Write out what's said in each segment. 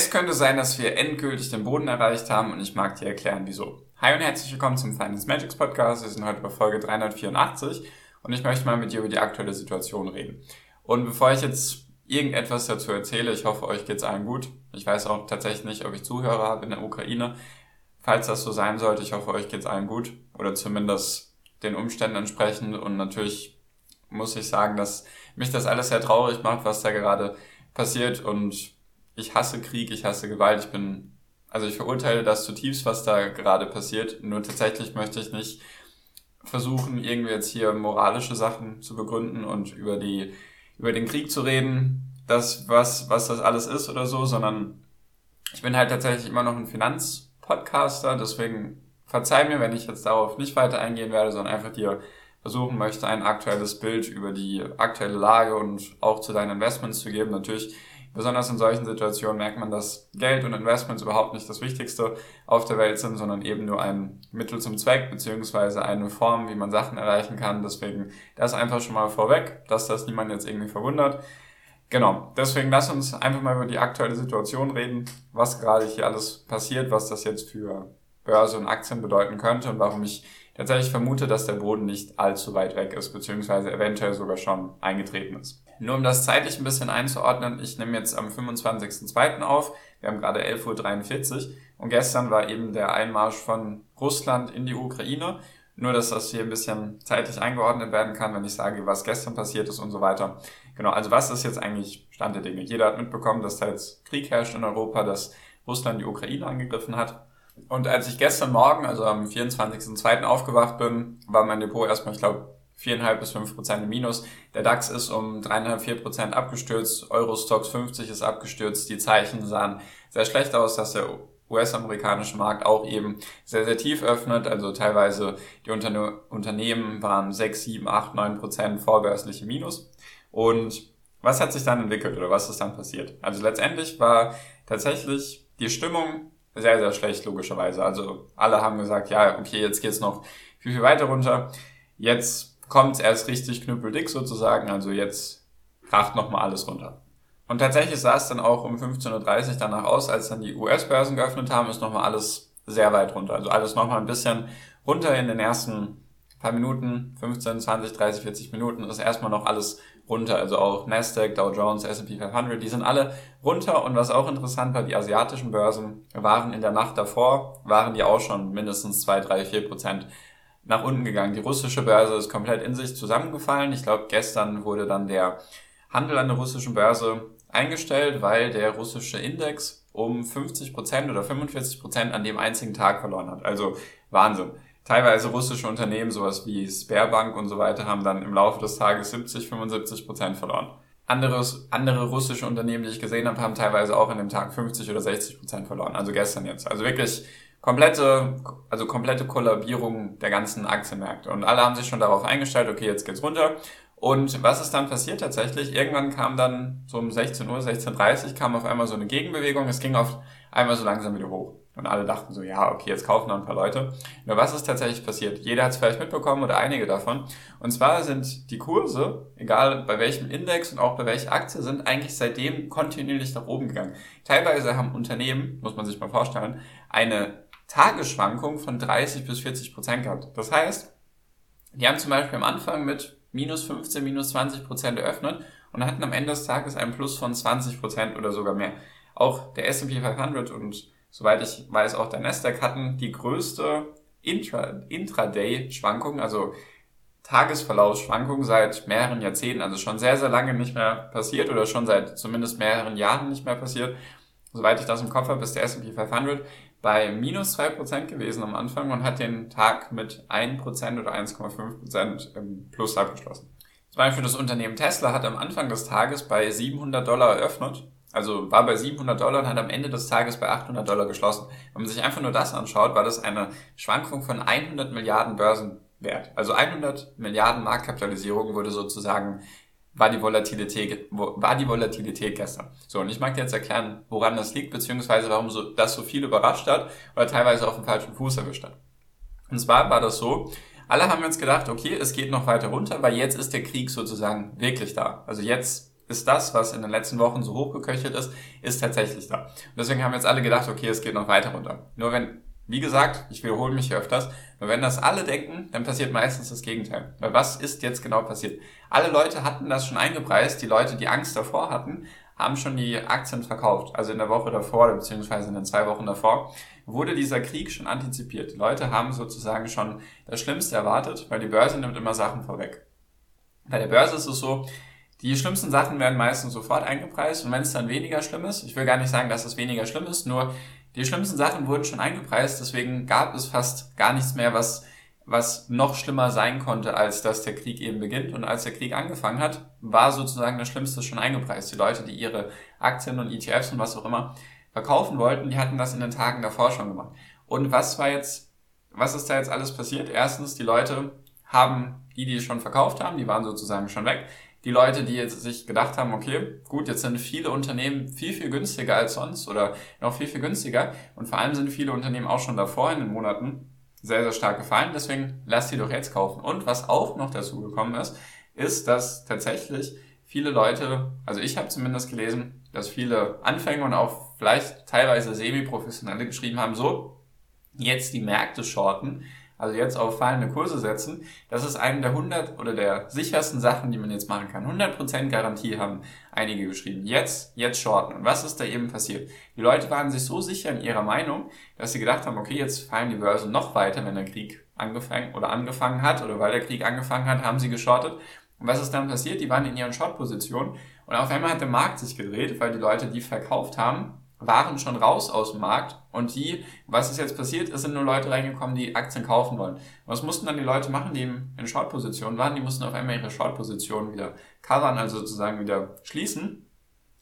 Es könnte sein, dass wir endgültig den Boden erreicht haben und ich mag dir erklären, wieso. Hi und herzlich willkommen zum Finance Magics Podcast. Wir sind heute bei Folge 384 und ich möchte mal mit dir über die aktuelle Situation reden. Und bevor ich jetzt irgendetwas dazu erzähle, ich hoffe, euch geht's allen gut. Ich weiß auch tatsächlich nicht, ob ich Zuhörer habe in der Ukraine. Falls das so sein sollte, ich hoffe, euch geht's allen gut oder zumindest den Umständen entsprechend und natürlich muss ich sagen, dass mich das alles sehr traurig macht, was da gerade passiert und ich hasse Krieg, ich hasse Gewalt, ich bin, also ich verurteile das zutiefst, was da gerade passiert. Nur tatsächlich möchte ich nicht versuchen, irgendwie jetzt hier moralische Sachen zu begründen und über die, über den Krieg zu reden, das, was, was das alles ist oder so, sondern ich bin halt tatsächlich immer noch ein Finanzpodcaster, deswegen verzeih mir, wenn ich jetzt darauf nicht weiter eingehen werde, sondern einfach dir versuchen möchte, ein aktuelles Bild über die aktuelle Lage und auch zu deinen Investments zu geben. Natürlich Besonders in solchen Situationen merkt man, dass Geld und Investments überhaupt nicht das Wichtigste auf der Welt sind, sondern eben nur ein Mittel zum Zweck, beziehungsweise eine Form, wie man Sachen erreichen kann. Deswegen das einfach schon mal vorweg, dass das niemand jetzt irgendwie verwundert. Genau, deswegen lass uns einfach mal über die aktuelle Situation reden, was gerade hier alles passiert, was das jetzt für Börse und Aktien bedeuten könnte und warum ich tatsächlich vermute, dass der Boden nicht allzu weit weg ist, beziehungsweise eventuell sogar schon eingetreten ist. Nur um das zeitlich ein bisschen einzuordnen, ich nehme jetzt am 25.02. auf, wir haben gerade 11.43 Uhr und gestern war eben der Einmarsch von Russland in die Ukraine. Nur, dass das hier ein bisschen zeitlich eingeordnet werden kann, wenn ich sage, was gestern passiert ist und so weiter. Genau, also was ist jetzt eigentlich Stand der Dinge? Jeder hat mitbekommen, dass da jetzt Krieg herrscht in Europa, dass Russland die Ukraine angegriffen hat. Und als ich gestern Morgen, also am 24.02. aufgewacht bin, war mein Depot erstmal, ich glaube, 4,5 bis 5 Prozent im Minus. Der DAX ist um 3,5, 4 Prozent abgestürzt. Eurostox 50 ist abgestürzt. Die Zeichen sahen sehr schlecht aus, dass der US-amerikanische Markt auch eben sehr, sehr tief öffnet. Also teilweise die Unterne Unternehmen waren 6, 7, 8, 9 Prozent vorbörsliche Minus. Und was hat sich dann entwickelt oder was ist dann passiert? Also letztendlich war tatsächlich die Stimmung sehr, sehr schlecht, logischerweise. Also alle haben gesagt, ja, okay, jetzt geht's noch viel, viel weiter runter. Jetzt kommt erst richtig knüppeldick sozusagen, also jetzt kracht nochmal alles runter. Und tatsächlich sah es dann auch um 15.30 Uhr danach aus, als dann die US-Börsen geöffnet haben, ist nochmal alles sehr weit runter. Also alles nochmal ein bisschen runter in den ersten paar Minuten, 15, 20, 30, 40 Minuten ist erstmal noch alles runter. Also auch Nasdaq, Dow Jones, S&P 500, die sind alle runter. Und was auch interessant war, die asiatischen Börsen waren in der Nacht davor, waren die auch schon mindestens 2, 3, 4 Prozent nach unten gegangen. Die russische Börse ist komplett in sich zusammengefallen. Ich glaube, gestern wurde dann der Handel an der russischen Börse eingestellt, weil der russische Index um 50 Prozent oder 45 Prozent an dem einzigen Tag verloren hat. Also Wahnsinn. Teilweise russische Unternehmen, sowas wie Sperrbank und so weiter, haben dann im Laufe des Tages 70, 75 Prozent verloren. Anderes, andere russische Unternehmen, die ich gesehen habe, haben teilweise auch an dem Tag 50 oder 60 Prozent verloren. Also gestern jetzt. Also wirklich komplette, also komplette Kollabierung der ganzen Aktienmärkte. Und alle haben sich schon darauf eingestellt, okay, jetzt geht's runter. Und was ist dann passiert tatsächlich? Irgendwann kam dann so um 16 Uhr, 16.30 Uhr kam auf einmal so eine Gegenbewegung. Es ging auf einmal so langsam wieder hoch. Und alle dachten so, ja, okay, jetzt kaufen noch ein paar Leute. Nur was ist tatsächlich passiert? Jeder hat es vielleicht mitbekommen oder einige davon. Und zwar sind die Kurse, egal bei welchem Index und auch bei welcher Aktie, sind eigentlich seitdem kontinuierlich nach oben gegangen. Teilweise haben Unternehmen, muss man sich mal vorstellen, eine Tagesschwankung von 30 bis 40 Prozent gehabt. Das heißt, die haben zum Beispiel am Anfang mit minus 15, minus 20 Prozent eröffnet und hatten am Ende des Tages einen Plus von 20 Prozent oder sogar mehr. Auch der S&P 500 und soweit ich weiß auch der Nasdaq hatten die größte Intra Intraday-Schwankung, also Tagesverlaufsschwankung seit mehreren Jahrzehnten, also schon sehr, sehr lange nicht mehr passiert oder schon seit zumindest mehreren Jahren nicht mehr passiert. Soweit ich das im Kopf habe, ist der S&P 500 bei minus 2% gewesen am Anfang und hat den Tag mit 1% oder 1,5% im Plus abgeschlossen. Zum Beispiel das Unternehmen Tesla hat am Anfang des Tages bei 700 Dollar eröffnet Also war bei 700 Dollar und hat am Ende des Tages bei 800 Dollar geschlossen. Wenn man sich einfach nur das anschaut, war das eine Schwankung von 100 Milliarden Börsenwert. Also 100 Milliarden Marktkapitalisierung wurde sozusagen war die Volatilität, war die Volatilität gestern. So, und ich mag dir jetzt erklären, woran das liegt, beziehungsweise warum so, das so viel überrascht hat oder teilweise auf dem falschen Fuß erwischt hat. Und zwar war das so, alle haben uns gedacht, okay, es geht noch weiter runter, weil jetzt ist der Krieg sozusagen wirklich da. Also jetzt ist das, was in den letzten Wochen so hochgeköchelt ist, ist tatsächlich da. Und deswegen haben jetzt alle gedacht, okay, es geht noch weiter runter. Nur wenn, wie gesagt, ich wiederhole mich hier öfters, nur wenn das alle denken, dann passiert meistens das Gegenteil. Weil was ist jetzt genau passiert? Alle Leute hatten das schon eingepreist, die Leute, die Angst davor hatten, haben schon die Aktien verkauft. Also in der Woche davor, beziehungsweise in den zwei Wochen davor, wurde dieser Krieg schon antizipiert. Die Leute haben sozusagen schon das Schlimmste erwartet, weil die Börse nimmt immer Sachen vorweg. Bei der Börse ist es so, die schlimmsten Sachen werden meistens sofort eingepreist und wenn es dann weniger schlimm ist, ich will gar nicht sagen, dass es weniger schlimm ist, nur die schlimmsten Sachen wurden schon eingepreist, deswegen gab es fast gar nichts mehr, was, was noch schlimmer sein konnte, als dass der Krieg eben beginnt. Und als der Krieg angefangen hat, war sozusagen das Schlimmste schon eingepreist. Die Leute, die ihre Aktien und ETFs und was auch immer verkaufen wollten, die hatten das in den Tagen davor schon gemacht. Und was war jetzt, was ist da jetzt alles passiert? Erstens, die Leute haben, die, die schon verkauft haben, die waren sozusagen schon weg. Die Leute, die jetzt sich gedacht haben, okay, gut, jetzt sind viele Unternehmen viel, viel günstiger als sonst oder noch viel, viel günstiger. Und vor allem sind viele Unternehmen auch schon davor in den Monaten sehr, sehr stark gefallen. Deswegen lasst die doch jetzt kaufen. Und was auch noch dazu gekommen ist, ist, dass tatsächlich viele Leute, also ich habe zumindest gelesen, dass viele Anfänger und auch vielleicht teilweise Semi-Professionelle geschrieben haben, so, jetzt die Märkte shorten, also jetzt auf fallende Kurse setzen, das ist eine der 100 oder der sichersten Sachen, die man jetzt machen kann. 100% Garantie haben einige geschrieben. Jetzt, jetzt shorten. Und was ist da eben passiert? Die Leute waren sich so sicher in ihrer Meinung, dass sie gedacht haben, okay, jetzt fallen die Börsen noch weiter, wenn der Krieg angefangen oder angefangen hat oder weil der Krieg angefangen hat, haben sie geschortet. Und was ist dann passiert? Die waren in ihren Short-Positionen und auf einmal hat der Markt sich gedreht, weil die Leute, die verkauft haben, waren schon raus aus dem Markt und die, was ist jetzt passiert, es sind nur Leute reingekommen, die Aktien kaufen wollen. Was mussten dann die Leute machen, die in Short-Positionen waren? Die mussten auf einmal ihre Short-Position wieder covern, also sozusagen wieder schließen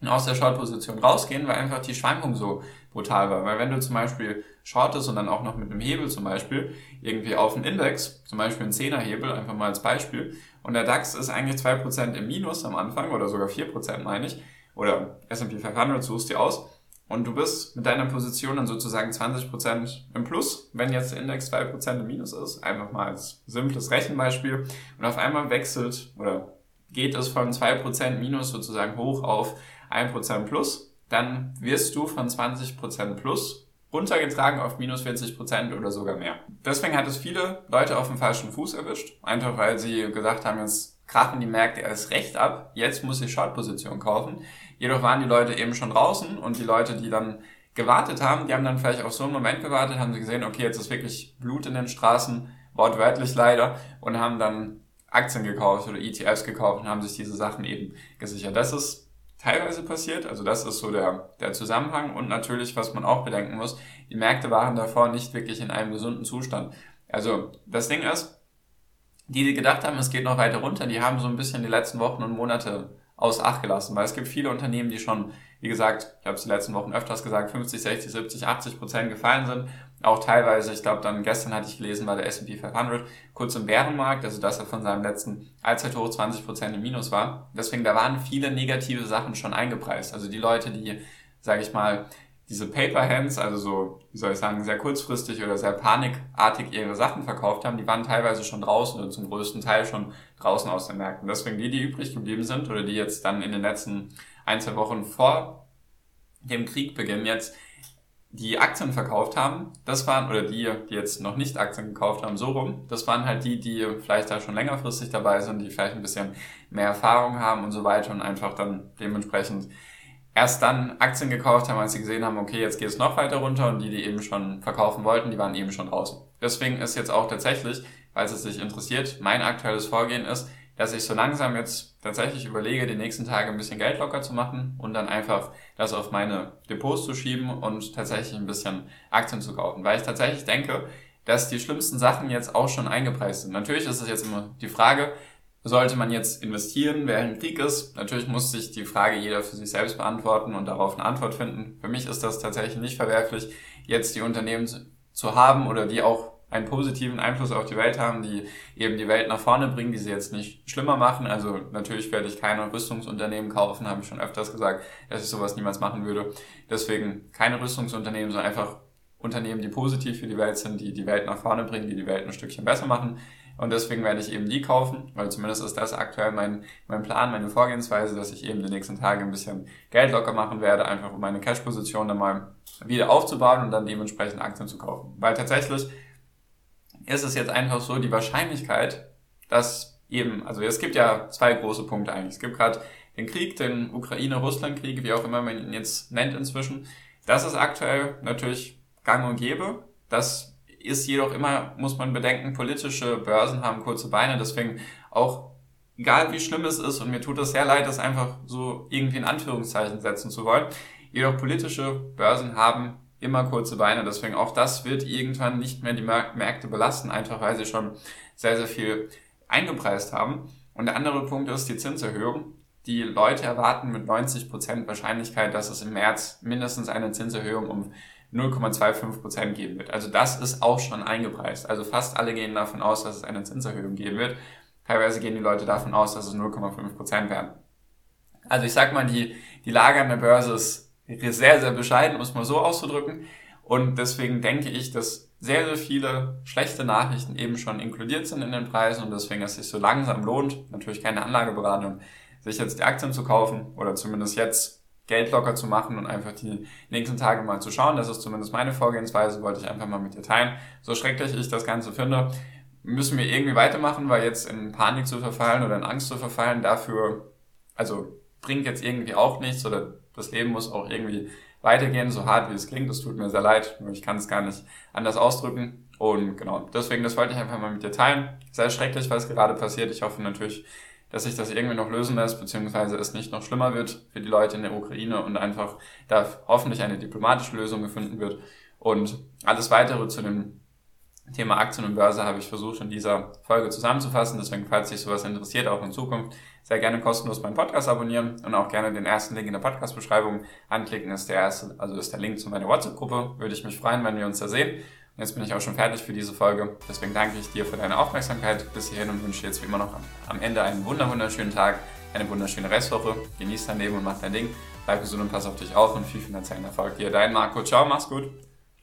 und aus der Short-Position rausgehen, weil einfach die Schwankung so brutal war. Weil wenn du zum Beispiel shortest und dann auch noch mit einem Hebel zum Beispiel irgendwie auf einen Index, zum Beispiel einen 10er Hebel, einfach mal als Beispiel, und der DAX ist eigentlich 2% im Minus am Anfang oder sogar 4% meine ich, oder S&P 500 suchst dir aus, und du bist mit deiner Position dann sozusagen 20% im Plus, wenn jetzt der Index 2% im Minus ist. Einfach mal als simples Rechenbeispiel. Und auf einmal wechselt oder geht es von 2% Minus sozusagen hoch auf 1% Plus. Dann wirst du von 20% Plus runtergetragen auf minus 40% oder sogar mehr. Deswegen hat es viele Leute auf dem falschen Fuß erwischt. Einfach weil sie gesagt haben, jetzt krachen die Märkte erst recht ab. Jetzt muss ich Short-Position kaufen. Jedoch waren die Leute eben schon draußen und die Leute, die dann gewartet haben, die haben dann vielleicht auf so einen Moment gewartet, haben sie gesehen, okay, jetzt ist wirklich Blut in den Straßen, wortwörtlich leider, und haben dann Aktien gekauft oder ETFs gekauft und haben sich diese Sachen eben gesichert. Das ist teilweise passiert, also das ist so der, der Zusammenhang und natürlich, was man auch bedenken muss, die Märkte waren davor nicht wirklich in einem gesunden Zustand. Also das Ding ist, die, die gedacht haben, es geht noch weiter runter, die haben so ein bisschen die letzten Wochen und Monate aus Acht gelassen, weil es gibt viele Unternehmen, die schon, wie gesagt, ich habe es die letzten Wochen öfters gesagt, 50, 60, 70, 80 Prozent gefallen sind. Auch teilweise, ich glaube dann gestern hatte ich gelesen, war der S&P 500 kurz im Bärenmarkt, also dass er von seinem letzten Allzeithoch 20 Prozent im Minus war. Deswegen, da waren viele negative Sachen schon eingepreist. Also die Leute, die, sage ich mal, diese Paper Hands, also so, wie soll ich sagen, sehr kurzfristig oder sehr panikartig ihre Sachen verkauft haben, die waren teilweise schon draußen oder zum größten Teil schon draußen aus den Märkten. Deswegen die, die übrig geblieben sind oder die jetzt dann in den letzten ein, zwei Wochen vor dem Kriegbeginn jetzt die Aktien verkauft haben, das waren, oder die, die jetzt noch nicht Aktien gekauft haben, so rum, das waren halt die, die vielleicht da schon längerfristig dabei sind, die vielleicht ein bisschen mehr Erfahrung haben und so weiter und einfach dann dementsprechend erst dann Aktien gekauft haben, als sie gesehen haben, okay, jetzt geht es noch weiter runter und die, die eben schon verkaufen wollten, die waren eben schon draußen. Deswegen ist jetzt auch tatsächlich, falls es sich interessiert, mein aktuelles Vorgehen ist, dass ich so langsam jetzt tatsächlich überlege, die nächsten Tage ein bisschen Geld locker zu machen und dann einfach das auf meine Depots zu schieben und tatsächlich ein bisschen Aktien zu kaufen. Weil ich tatsächlich denke, dass die schlimmsten Sachen jetzt auch schon eingepreist sind. Natürlich ist es jetzt immer die Frage, sollte man jetzt investieren, während Krieg ist? Natürlich muss sich die Frage jeder für sich selbst beantworten und darauf eine Antwort finden. Für mich ist das tatsächlich nicht verwerflich, jetzt die Unternehmen zu haben oder die auch einen positiven Einfluss auf die Welt haben, die eben die Welt nach vorne bringen, die sie jetzt nicht schlimmer machen. Also natürlich werde ich keine Rüstungsunternehmen kaufen, habe ich schon öfters gesagt, dass ich sowas niemals machen würde. Deswegen keine Rüstungsunternehmen, sondern einfach Unternehmen, die positiv für die Welt sind, die die Welt nach vorne bringen, die die Welt ein Stückchen besser machen. Und deswegen werde ich eben die kaufen, weil zumindest ist das aktuell mein, mein Plan, meine Vorgehensweise, dass ich eben die nächsten Tage ein bisschen Geld locker machen werde, einfach um meine Cash-Position dann mal wieder aufzubauen und dann dementsprechend Aktien zu kaufen. Weil tatsächlich ist es jetzt einfach so, die Wahrscheinlichkeit, dass eben, also es gibt ja zwei große Punkte eigentlich. Es gibt gerade den Krieg, den Ukraine-Russland-Krieg, wie auch immer man ihn jetzt nennt inzwischen. Das ist aktuell natürlich gang und gäbe. Das ist jedoch immer, muss man bedenken, politische Börsen haben kurze Beine, deswegen auch egal wie schlimm es ist und mir tut es sehr leid, das einfach so irgendwie in Anführungszeichen setzen zu wollen. Jedoch politische Börsen haben immer kurze Beine, deswegen auch das wird irgendwann nicht mehr die Märkte belasten, einfach weil sie schon sehr, sehr viel eingepreist haben. Und der andere Punkt ist die Zinserhöhung. Die Leute erwarten mit 90% Wahrscheinlichkeit, dass es im März mindestens eine Zinserhöhung um 0,25% geben wird. Also das ist auch schon eingepreist. Also fast alle gehen davon aus, dass es eine Zinserhöhung geben wird. Teilweise gehen die Leute davon aus, dass es 0,5% werden. Also ich sag mal, die, die Lage an der Börse ist sehr, sehr bescheiden, um es mal so auszudrücken. Und deswegen denke ich, dass sehr, sehr viele schlechte Nachrichten eben schon inkludiert sind in den Preisen und deswegen es sich so langsam lohnt, natürlich keine Anlageberatung, sich jetzt die Aktien zu kaufen oder zumindest jetzt Geld locker zu machen und einfach die nächsten Tage mal zu schauen. Das ist zumindest meine Vorgehensweise, wollte ich einfach mal mit dir teilen. So schrecklich ich das Ganze finde, müssen wir irgendwie weitermachen, weil jetzt in Panik zu verfallen oder in Angst zu verfallen, dafür, also bringt jetzt irgendwie auch nichts oder das Leben muss auch irgendwie weitergehen, so hart wie es klingt. Das tut mir sehr leid, nur ich kann es gar nicht anders ausdrücken. Und genau, deswegen, das wollte ich einfach mal mit dir teilen. Sehr schrecklich, was gerade passiert. Ich hoffe natürlich, dass sich das irgendwie noch lösen lässt, beziehungsweise es nicht noch schlimmer wird für die Leute in der Ukraine und einfach da hoffentlich eine diplomatische Lösung gefunden wird. Und alles weitere zu dem Thema Aktien und Börse habe ich versucht in dieser Folge zusammenzufassen. Deswegen, falls dich sowas interessiert, auch in Zukunft, sehr gerne kostenlos meinen Podcast abonnieren und auch gerne den ersten Link in der Podcast-Beschreibung anklicken. Ist der erste, also ist der Link zu meiner WhatsApp-Gruppe. Würde ich mich freuen, wenn wir uns da sehen. Jetzt bin ich auch schon fertig für diese Folge. Deswegen danke ich dir für deine Aufmerksamkeit bis hierhin und wünsche dir jetzt wie immer noch am Ende einen wunderschönen Tag, eine wunderschöne Restwoche. Genieß dein Leben und mach dein Ding. Bleib gesund und pass auf dich auf und viel finanziellen Erfolg dir. Dein Marco. Ciao, mach's gut.